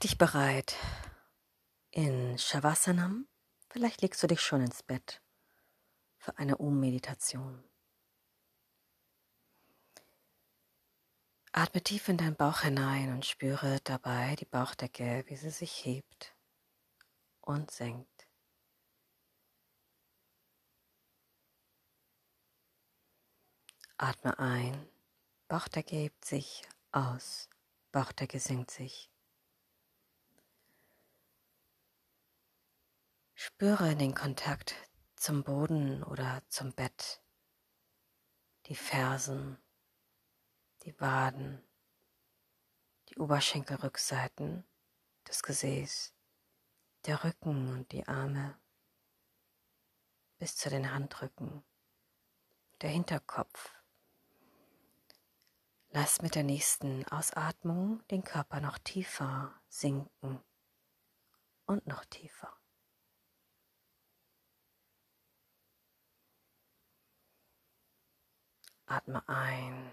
dich bereit in Shavasanam. Vielleicht legst du dich schon ins Bett für eine Um-Meditation. Atme tief in deinen Bauch hinein und spüre dabei die Bauchdecke, wie sie sich hebt und senkt. Atme ein, Bauchdecke hebt sich aus, Bauchdecke senkt sich. Spüre den Kontakt zum Boden oder zum Bett, die Fersen, die Waden, die Oberschenkelrückseiten, das Gesäß, der Rücken und die Arme bis zu den Handrücken, der Hinterkopf. Lass mit der nächsten Ausatmung den Körper noch tiefer sinken und noch tiefer. Atme ein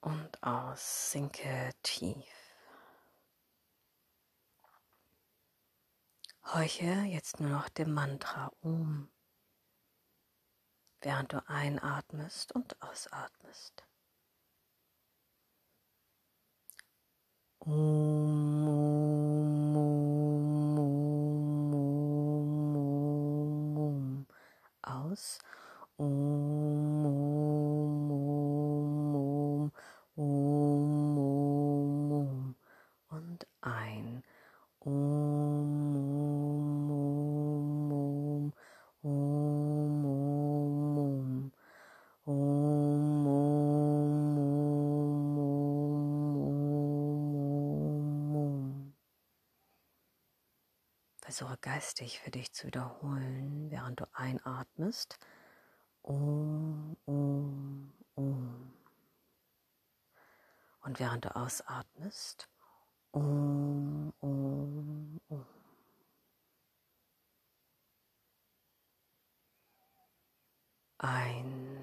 und aus, sinke tief. Horche jetzt nur noch dem Mantra um, während du einatmest und ausatmest. Um, um, um, um, um, aus. Um, um, um, um, um, um, um. Und ein. Versuche geistig für dich zu wiederholen, während du einatmest. Um, um, um. Und während du ausatmest, um, um, um. Ein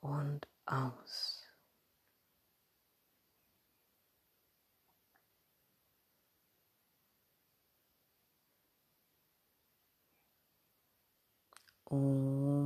und aus. Um.